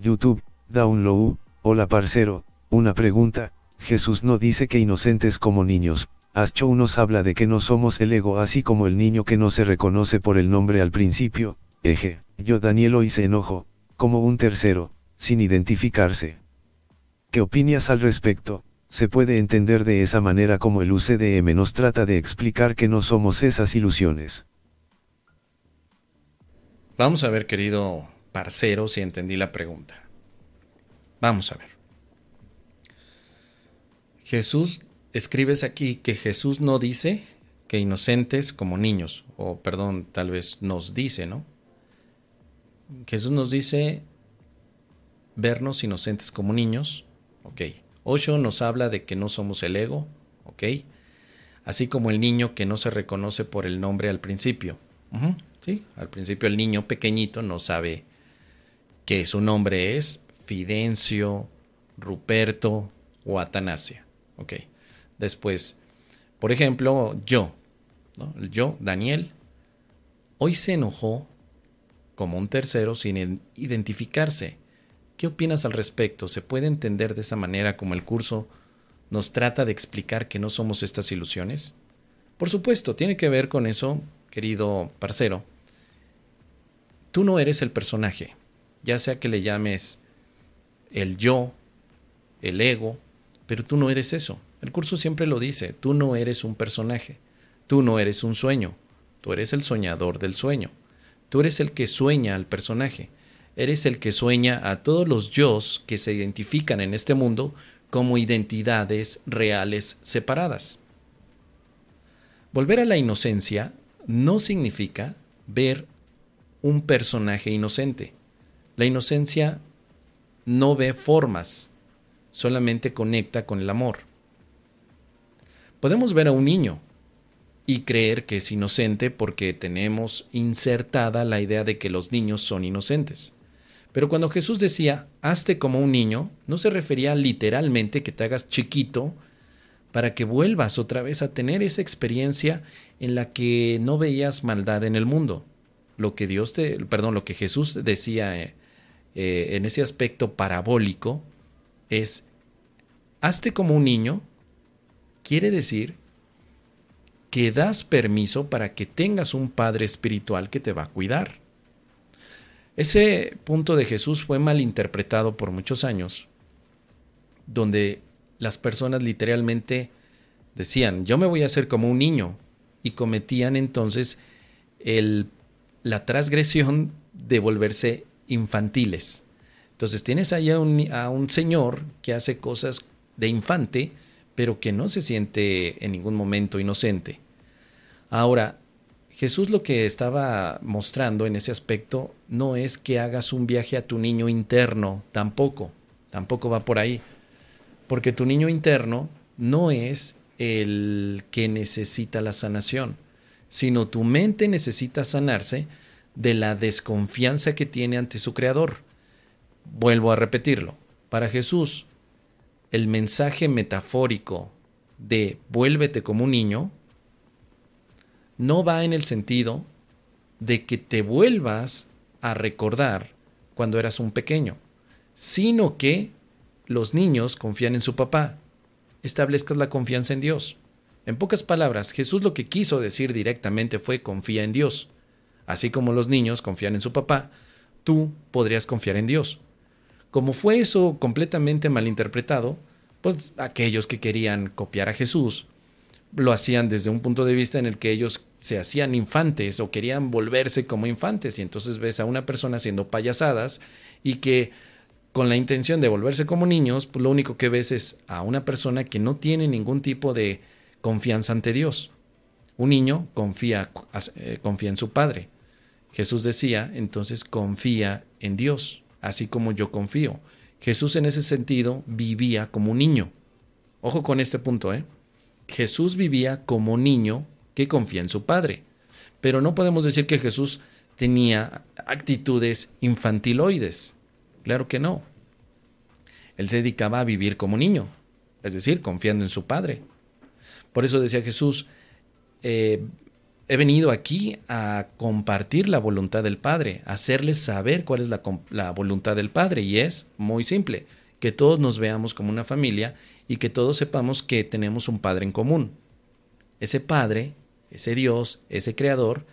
YouTube, Download, hola parcero, una pregunta, Jesús no dice que inocentes como niños, Ascho nos habla de que no somos el ego así como el niño que no se reconoce por el nombre al principio, eje, yo Daniel hoy se enojo, como un tercero, sin identificarse. ¿Qué opinas al respecto? Se puede entender de esa manera como el UCDM nos trata de explicar que no somos esas ilusiones. Vamos a ver, querido parcero, si entendí la pregunta. Vamos a ver. Jesús, escribes aquí que Jesús no dice que inocentes como niños, o perdón, tal vez nos dice, ¿no? Jesús nos dice vernos inocentes como niños, ok. Ocho nos habla de que no somos el ego, ok. Así como el niño que no se reconoce por el nombre al principio. sí, al principio el niño pequeñito no sabe que su nombre es Fidencio, Ruperto o Atanasia. Ok. Después, por ejemplo, yo, yo, Daniel, hoy se enojó como un tercero sin identificarse. ¿Qué opinas al respecto? ¿Se puede entender de esa manera como el curso nos trata de explicar que no somos estas ilusiones? Por supuesto, tiene que ver con eso, querido parcero. Tú no eres el personaje, ya sea que le llames el yo, el ego, pero tú no eres eso. El curso siempre lo dice, tú no eres un personaje, tú no eres un sueño, tú eres el soñador del sueño. Tú eres el que sueña al personaje. Eres el que sueña a todos los yo que se identifican en este mundo como identidades reales separadas. Volver a la inocencia no significa ver un personaje inocente. La inocencia no ve formas, solamente conecta con el amor. Podemos ver a un niño y creer que es inocente porque tenemos insertada la idea de que los niños son inocentes. Pero cuando Jesús decía, hazte como un niño, no se refería literalmente que te hagas chiquito para que vuelvas otra vez a tener esa experiencia en la que no veías maldad en el mundo. Lo que Dios te, perdón, lo que Jesús decía eh, en ese aspecto parabólico es, hazte como un niño, quiere decir que das permiso para que tengas un Padre espiritual que te va a cuidar. Ese punto de Jesús fue mal interpretado por muchos años, donde las personas literalmente decían, yo me voy a hacer como un niño, y cometían entonces el, la transgresión de volverse infantiles. Entonces tienes ahí a un, a un señor que hace cosas de infante, pero que no se siente en ningún momento inocente. Ahora, Jesús lo que estaba mostrando en ese aspecto no es que hagas un viaje a tu niño interno, tampoco, tampoco va por ahí, porque tu niño interno no es el que necesita la sanación, sino tu mente necesita sanarse de la desconfianza que tiene ante su creador. Vuelvo a repetirlo, para Jesús el mensaje metafórico de vuélvete como un niño no va en el sentido de que te vuelvas a recordar cuando eras un pequeño, sino que los niños confían en su papá. Establezcas la confianza en Dios. En pocas palabras, Jesús lo que quiso decir directamente fue confía en Dios. Así como los niños confían en su papá, tú podrías confiar en Dios. Como fue eso completamente malinterpretado, pues aquellos que querían copiar a Jesús lo hacían desde un punto de vista en el que ellos se hacían infantes o querían volverse como infantes y entonces ves a una persona haciendo payasadas y que con la intención de volverse como niños, pues lo único que ves es a una persona que no tiene ningún tipo de confianza ante Dios. Un niño confía, eh, confía en su padre. Jesús decía, entonces confía en Dios, así como yo confío. Jesús en ese sentido vivía como un niño. Ojo con este punto, ¿eh? Jesús vivía como niño que confía en su Padre. Pero no podemos decir que Jesús tenía actitudes infantiloides. Claro que no. Él se dedicaba a vivir como niño, es decir, confiando en su Padre. Por eso decía Jesús, eh, he venido aquí a compartir la voluntad del Padre, a hacerles saber cuál es la, la, voluntad del Padre. Y es muy simple, que todos nos veamos como una familia y que todos sepamos que tenemos un Padre en común. Ese Padre, ese Dios, ese Creador,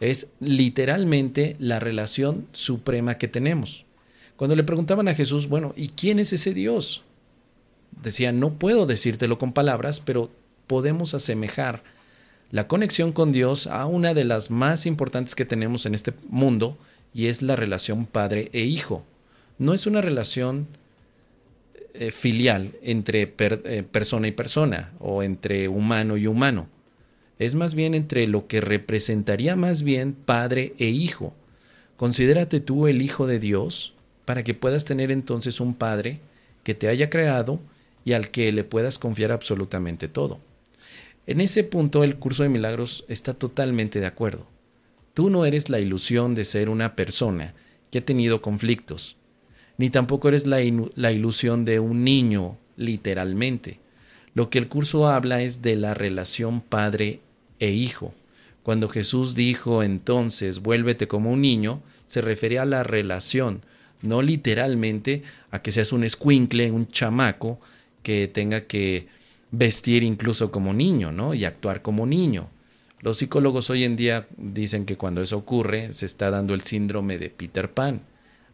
es literalmente la relación suprema que tenemos. Cuando le preguntaban a Jesús, bueno, ¿y quién es ese Dios? Decía, no puedo decírtelo con palabras, pero podemos asemejar la conexión con Dios a una de las más importantes que tenemos en este mundo y es la relación padre e hijo. No es una relación eh, filial entre eh, persona y persona o entre humano y humano. Es más bien entre lo que representaría más bien padre e hijo. Considérate tú el hijo de Dios para que puedas tener entonces un padre que te haya creado y al que le puedas confiar absolutamente todo. En ese punto el curso de milagros está totalmente de acuerdo. Tú no eres la ilusión de ser una persona que ha tenido conflictos, ni tampoco eres la, ilusión de un niño, literalmente. Lo que el curso habla es de la relación padre e hijo. Cuando Jesús dijo entonces, vuélvete como un niño, se refería a la relación, no literalmente a que seas un escuincle, un chamaco que tenga que vestir incluso como niño, ¿no? Y actuar como niño. Los psicólogos hoy en día dicen que cuando eso ocurre se está dando el síndrome de Peter Pan.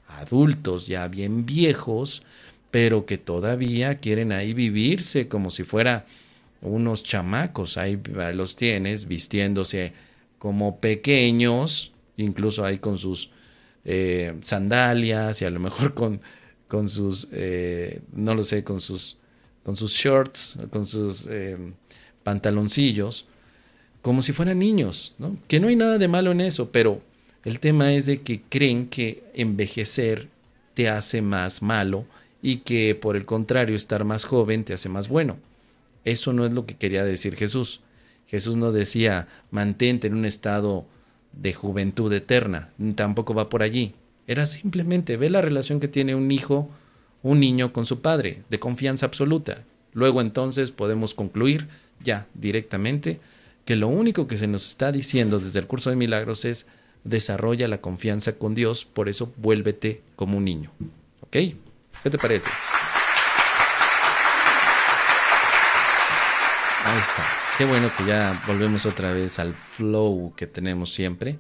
Adultos ya bien viejos, pero que todavía quieren ahí vivirse como si fuera unos chamacos. Ahí los tienes vistiéndose como pequeños, incluso ahí con sus eh, sandalias y a lo mejor con, con sus, eh, no lo sé, con sus, con sus shorts, con sus eh, pantaloncillos, como si fueran niños, ¿no? Que no hay nada de malo en eso, pero el tema es de que creen que envejecer te hace más malo y que por el contrario estar más joven te hace más bueno. Eso no es lo que quería decir Jesús. Jesús no decía mantente en un estado de juventud eterna, tampoco va por allí. Era simplemente ve la relación que tiene un hijo, un niño con su padre, de confianza absoluta. Luego entonces podemos concluir ya directamente que lo único que se nos está diciendo desde el curso de milagros es desarrolla la confianza con Dios, por eso vuélvete como un niño. ¿Ok? ¿Qué te parece? Ahí está. Qué bueno que ya volvemos otra vez al flow que tenemos siempre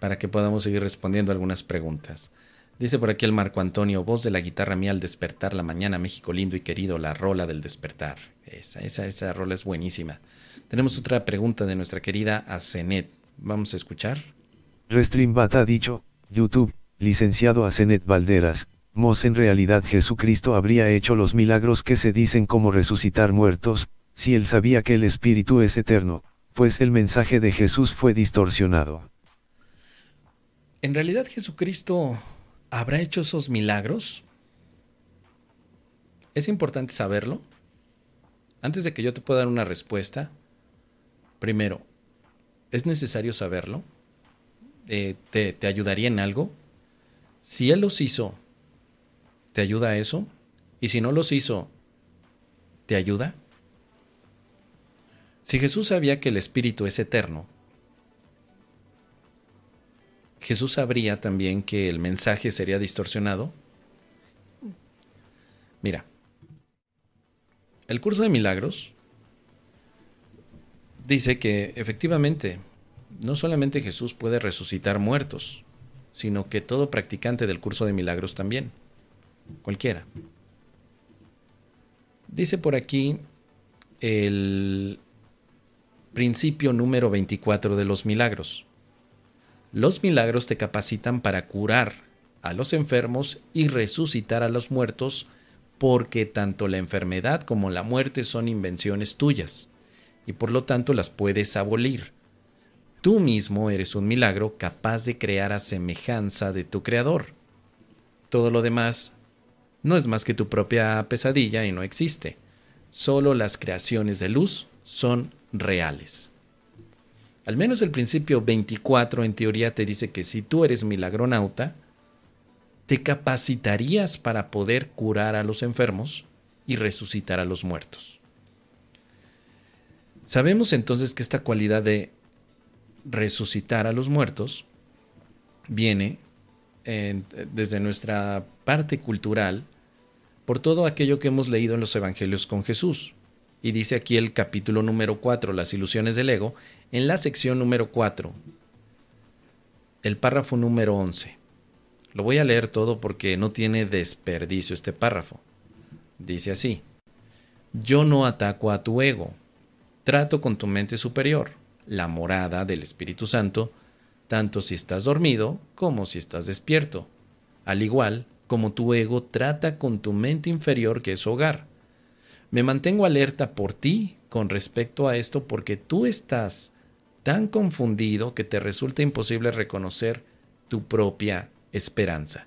para que podamos seguir respondiendo algunas preguntas. Dice por aquí el Marco Antonio, voz de la guitarra mía al despertar la mañana, México lindo y querido, la rola del despertar. Esa, esa, esa rola es buenísima. Tenemos otra pregunta de nuestra querida Asenet. Vamos a escuchar. Restream ha dicho, YouTube, licenciado Asenet Valderas, Mos en realidad Jesucristo habría hecho los milagros que se dicen como resucitar muertos, si él sabía que el Espíritu es eterno, pues el mensaje de Jesús fue distorsionado. ¿En realidad Jesucristo habrá hecho esos milagros? Es importante saberlo. Antes de que yo te pueda dar una respuesta, primero, ¿es necesario saberlo? Eh, ¿te, ¿Te ayudaría en algo? Si Él los hizo, ¿te ayuda a eso? Y si no los hizo, ¿te ayuda? Si Jesús sabía que el Espíritu es eterno, Jesús sabría también que el mensaje sería distorsionado. Mira, el curso de milagros dice que efectivamente no solamente Jesús puede resucitar muertos, sino que todo practicante del curso de milagros también, cualquiera. Dice por aquí el Principio número 24 de los milagros. Los milagros te capacitan para curar a los enfermos y resucitar a los muertos porque tanto la enfermedad como la muerte son invenciones tuyas y por lo tanto las puedes abolir. Tú mismo eres un milagro capaz de crear a semejanza de tu creador. Todo lo demás no es más que tu propia pesadilla y no existe. Solo las creaciones de luz son reales. Al menos el principio 24 en teoría te dice que si tú eres milagronauta, te capacitarías para poder curar a los enfermos y resucitar a los muertos. Sabemos entonces que esta cualidad de resucitar a los muertos viene desde nuestra parte cultural por todo aquello que hemos leído en los evangelios con Jesús. Y dice aquí el capítulo número 4, las ilusiones del ego, en la sección número 4, el párrafo número 11. Lo voy a leer todo porque no tiene desperdicio este párrafo. Dice así, yo no ataco a tu ego, trato con tu mente superior, la morada del Espíritu Santo, tanto si estás dormido como si estás despierto, al igual como tu ego trata con tu mente inferior que es hogar. Me mantengo alerta por ti con respecto a esto porque tú estás tan confundido que te resulta imposible reconocer tu propia esperanza.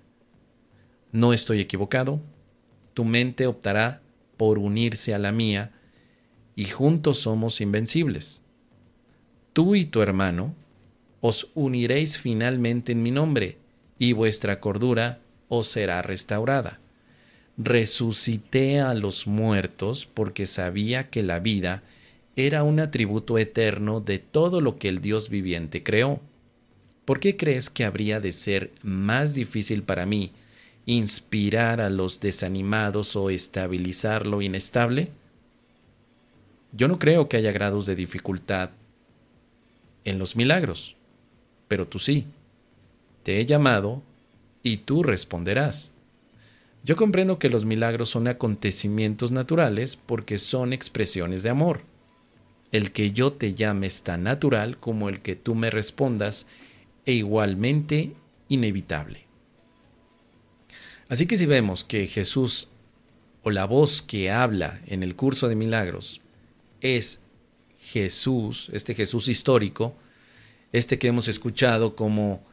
No estoy equivocado, tu mente optará por unirse a la mía y juntos somos invencibles. Tú y tu hermano os uniréis finalmente en mi nombre, y vuestra cordura os será restaurada. Resucité a los muertos porque sabía que la vida era un atributo eterno de todo lo que el Dios viviente creó. ¿Por qué crees que habría de ser más difícil para mí inspirar a los desanimados o estabilizar lo inestable? Yo no creo que haya grados de dificultad en los milagros pero tú sí. Te he llamado y tú responderás. Yo comprendo que los milagros son acontecimientos naturales porque son expresiones de amor. El que yo te llame es tan natural como el que tú me respondas e igualmente inevitable. Así que si vemos que Jesús o la voz que habla en el curso de milagros es Jesús, este Jesús histórico, este que hemos escuchado como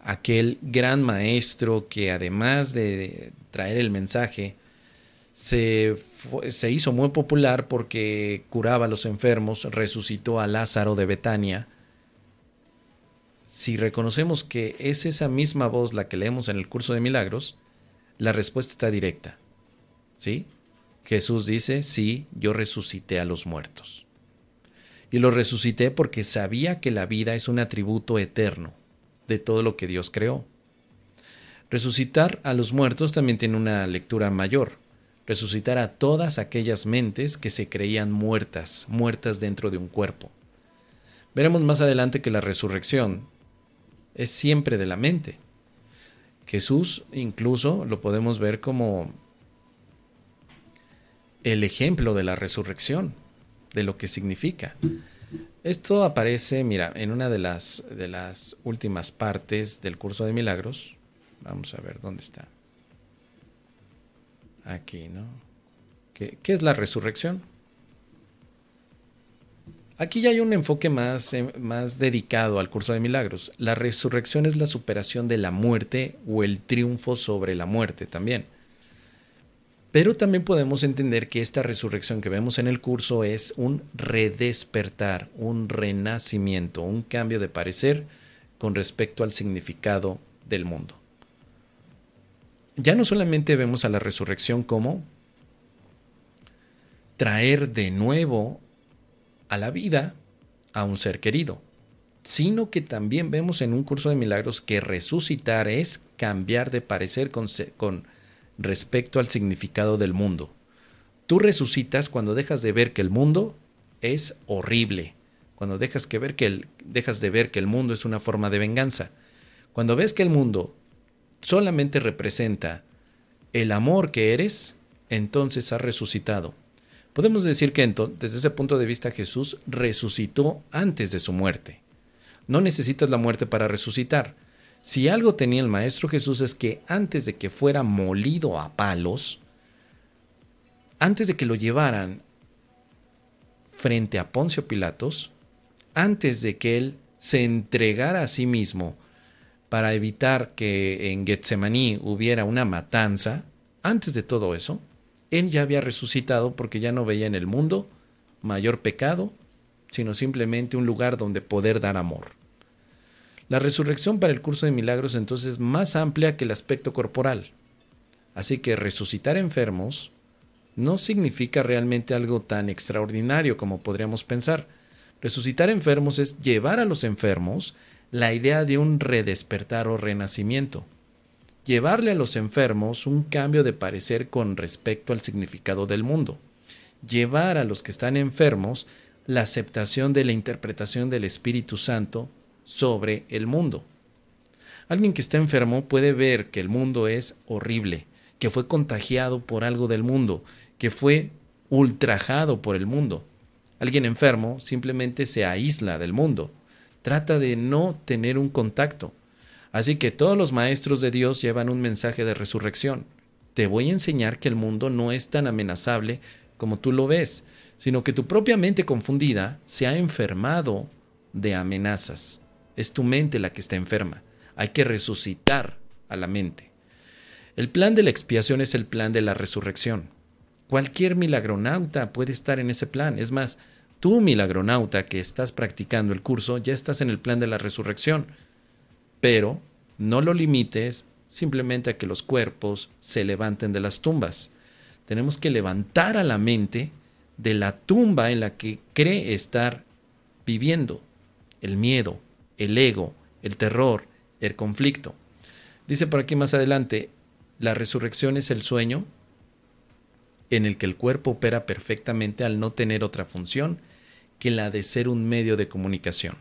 aquel gran maestro que además de traer el mensaje, se, se, hizo muy popular porque curaba a los enfermos, resucitó a Lázaro de Betania. Si reconocemos que es esa misma voz la que leemos en el curso de milagros, la respuesta está directa. ¿Sí? Jesús dice, sí, yo resucité a los muertos y lo resucité porque sabía que la vida es un atributo eterno de todo lo que Dios creó. Resucitar a los muertos también tiene una lectura mayor. Resucitar a todas aquellas mentes que se creían muertas, muertas dentro de un cuerpo. Veremos más adelante que la resurrección es siempre de la mente. Jesús incluso lo podemos ver como el ejemplo de la resurrección de lo que significa. Esto aparece, mira, en una de las, últimas partes del curso de milagros. Vamos a ver dónde está. Aquí, ¿no? ¿Qué, es la resurrección? Aquí ya hay un enfoque más, eh, más dedicado al curso de milagros. La resurrección es la superación de la muerte o el triunfo sobre la muerte también. Pero también podemos entender que esta resurrección que vemos en el curso es un redespertar, un renacimiento, un cambio de parecer con respecto al significado del mundo. Ya no solamente vemos a la resurrección como traer de nuevo a la vida a un ser querido, sino que también vemos en un curso de milagros que resucitar es cambiar de parecer con, respecto al significado del mundo. Tú resucitas cuando dejas de ver que el mundo es horrible, cuando dejas, que ver que el, dejas de ver que el mundo es una forma de venganza, cuando ves que el mundo solamente representa el amor que eres, entonces has resucitado. Podemos decir que desde ese punto de vista Jesús resucitó antes de su muerte. No necesitas la muerte para resucitar. Si algo tenía el Maestro Jesús es que antes de que fuera molido a palos, antes de que lo llevaran frente a Poncio Pilatos, antes de que él se entregara a sí mismo para evitar que en Getsemaní hubiera una matanza, antes de todo eso, él ya había resucitado porque ya no veía en el mundo mayor pecado, sino simplemente un lugar donde poder dar amor. La resurrección para el curso de milagros entonces es más amplia que el aspecto corporal. Así que resucitar enfermos no significa realmente algo tan extraordinario como podríamos pensar. Resucitar enfermos es llevar a los enfermos la idea de un redespertar o renacimiento. Llevarle a los enfermos un cambio de parecer con respecto al significado del mundo. Llevar a los que están enfermos la aceptación de la interpretación del Espíritu Santo sobre el mundo. Alguien que está enfermo puede ver que el mundo es horrible, que fue contagiado por algo del mundo, que fue ultrajado por el mundo. Alguien enfermo simplemente se aísla del mundo, trata de no tener un contacto. Así que todos los maestros de Dios llevan un mensaje de resurrección. Te voy a enseñar que el mundo no es tan amenazable como tú lo ves, sino que tu propia mente confundida se ha enfermado de amenazas. Es tu mente la que está enferma. Hay que resucitar a la mente. El plan de la expiación es el plan de la resurrección. Cualquier milagronauta puede estar en ese plan. Es más, tú milagronauta que estás practicando el curso, ya estás en el plan de la resurrección. Pero no lo limites simplemente a que los cuerpos se levanten de las tumbas. Tenemos que levantar a la mente de la tumba en la que cree estar viviendo. El miedo, el ego, el terror, el conflicto. Dice por aquí más adelante, la resurrección es el sueño en el que el cuerpo opera perfectamente al no tener otra función que la de ser un medio de comunicación.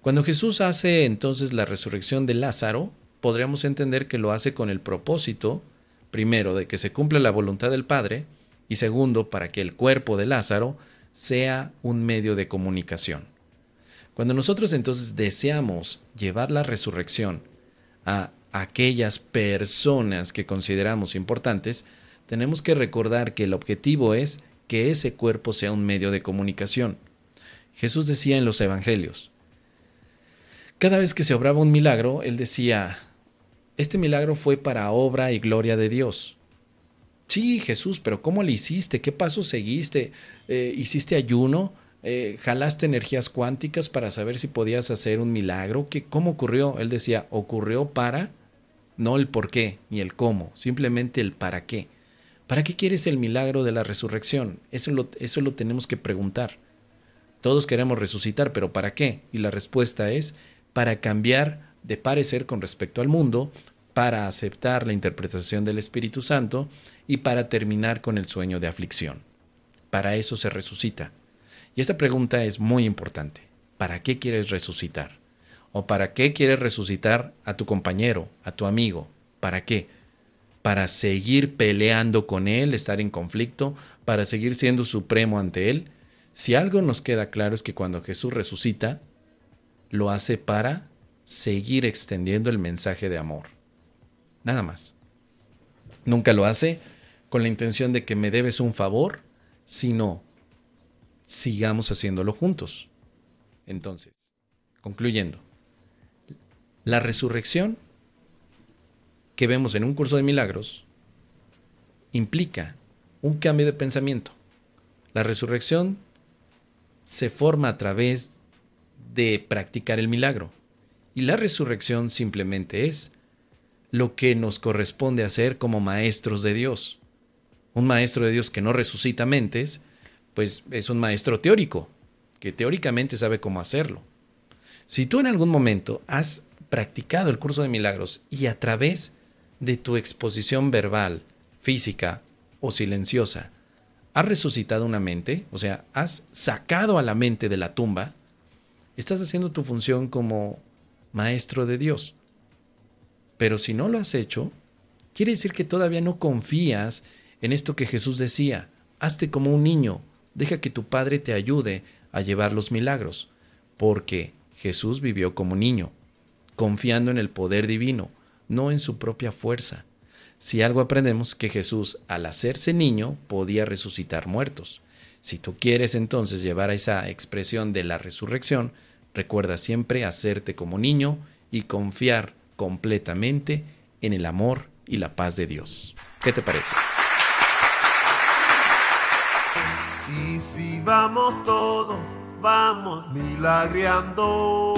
Cuando Jesús hace entonces la resurrección de Lázaro, podríamos entender que lo hace con el propósito, primero, de que se cumpla la voluntad del Padre, y segundo, para que el cuerpo de Lázaro sea un medio de comunicación. Cuando nosotros entonces deseamos llevar la resurrección a aquellas personas que consideramos importantes, tenemos que recordar que el objetivo es que ese cuerpo sea un medio de comunicación. Jesús decía en los Evangelios, cada vez que se obraba un milagro, él decía, este milagro fue para obra y gloria de Dios. Sí, Jesús, pero ¿cómo le hiciste? ¿Qué paso seguiste? Eh, ¿Hiciste ayuno? Eh, ¿Jalaste energías cuánticas para saber si podías hacer un milagro? ¿Qué, ¿Cómo ocurrió? Él decía, ocurrió para, no el por qué ni el cómo, simplemente el para qué. ¿Para qué quieres el milagro de la resurrección? Eso lo, eso lo tenemos que preguntar. Todos queremos resucitar, pero ¿para qué? Y la respuesta es para cambiar de parecer con respecto al mundo, para aceptar la interpretación del Espíritu Santo y para terminar con el sueño de aflicción. Para eso se resucita. Y esta pregunta es muy importante. ¿Para qué quieres resucitar? ¿O para qué quieres resucitar a tu compañero, a tu amigo? ¿Para qué? Para seguir peleando con Él, estar en conflicto, para seguir siendo supremo ante Él. Si algo nos queda claro es que cuando Jesús resucita, lo hace para seguir extendiendo el mensaje de amor. Nada más. Nunca lo hace con la intención de que me debes un favor, sino sigamos haciéndolo juntos. Entonces, concluyendo, la resurrección que vemos en un curso de milagros implica un cambio de pensamiento. La resurrección se forma a través de practicar el milagro. Y la resurrección simplemente es lo que nos corresponde hacer como maestros de Dios. Un maestro de Dios que no resucita mentes, pues es un maestro teórico, que teóricamente sabe cómo hacerlo. Si tú en algún momento has practicado el curso de milagros y a través de tu exposición verbal, física o silenciosa, has resucitado una mente, o sea, has sacado a la mente de la tumba, estás haciendo tu función como maestro de Dios. Pero si no lo has hecho, quiere decir que todavía no confías en esto que Jesús decía, hazte como un niño, deja que tu Padre te ayude a llevar los milagros, porque Jesús vivió como niño, confiando en el poder divino, no en su propia fuerza. Si algo aprendemos que Jesús, al hacerse niño, podía resucitar muertos. Si tú quieres entonces llevar a esa expresión de la resurrección, recuerda siempre hacerte como niño y confiar completamente en el amor y la paz de Dios. ¿Qué te parece? Y si vamos todos, vamos milagreando.